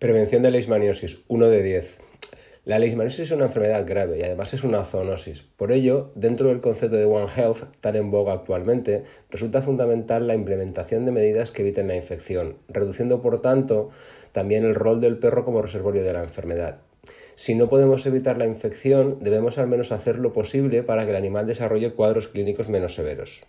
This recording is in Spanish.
Prevención de leishmaniosis, 1 de 10. La leishmaniosis es una enfermedad grave y además es una zoonosis. Por ello, dentro del concepto de One Health, tan en boga actualmente, resulta fundamental la implementación de medidas que eviten la infección, reduciendo por tanto también el rol del perro como reservorio de la enfermedad. Si no podemos evitar la infección, debemos al menos hacer lo posible para que el animal desarrolle cuadros clínicos menos severos.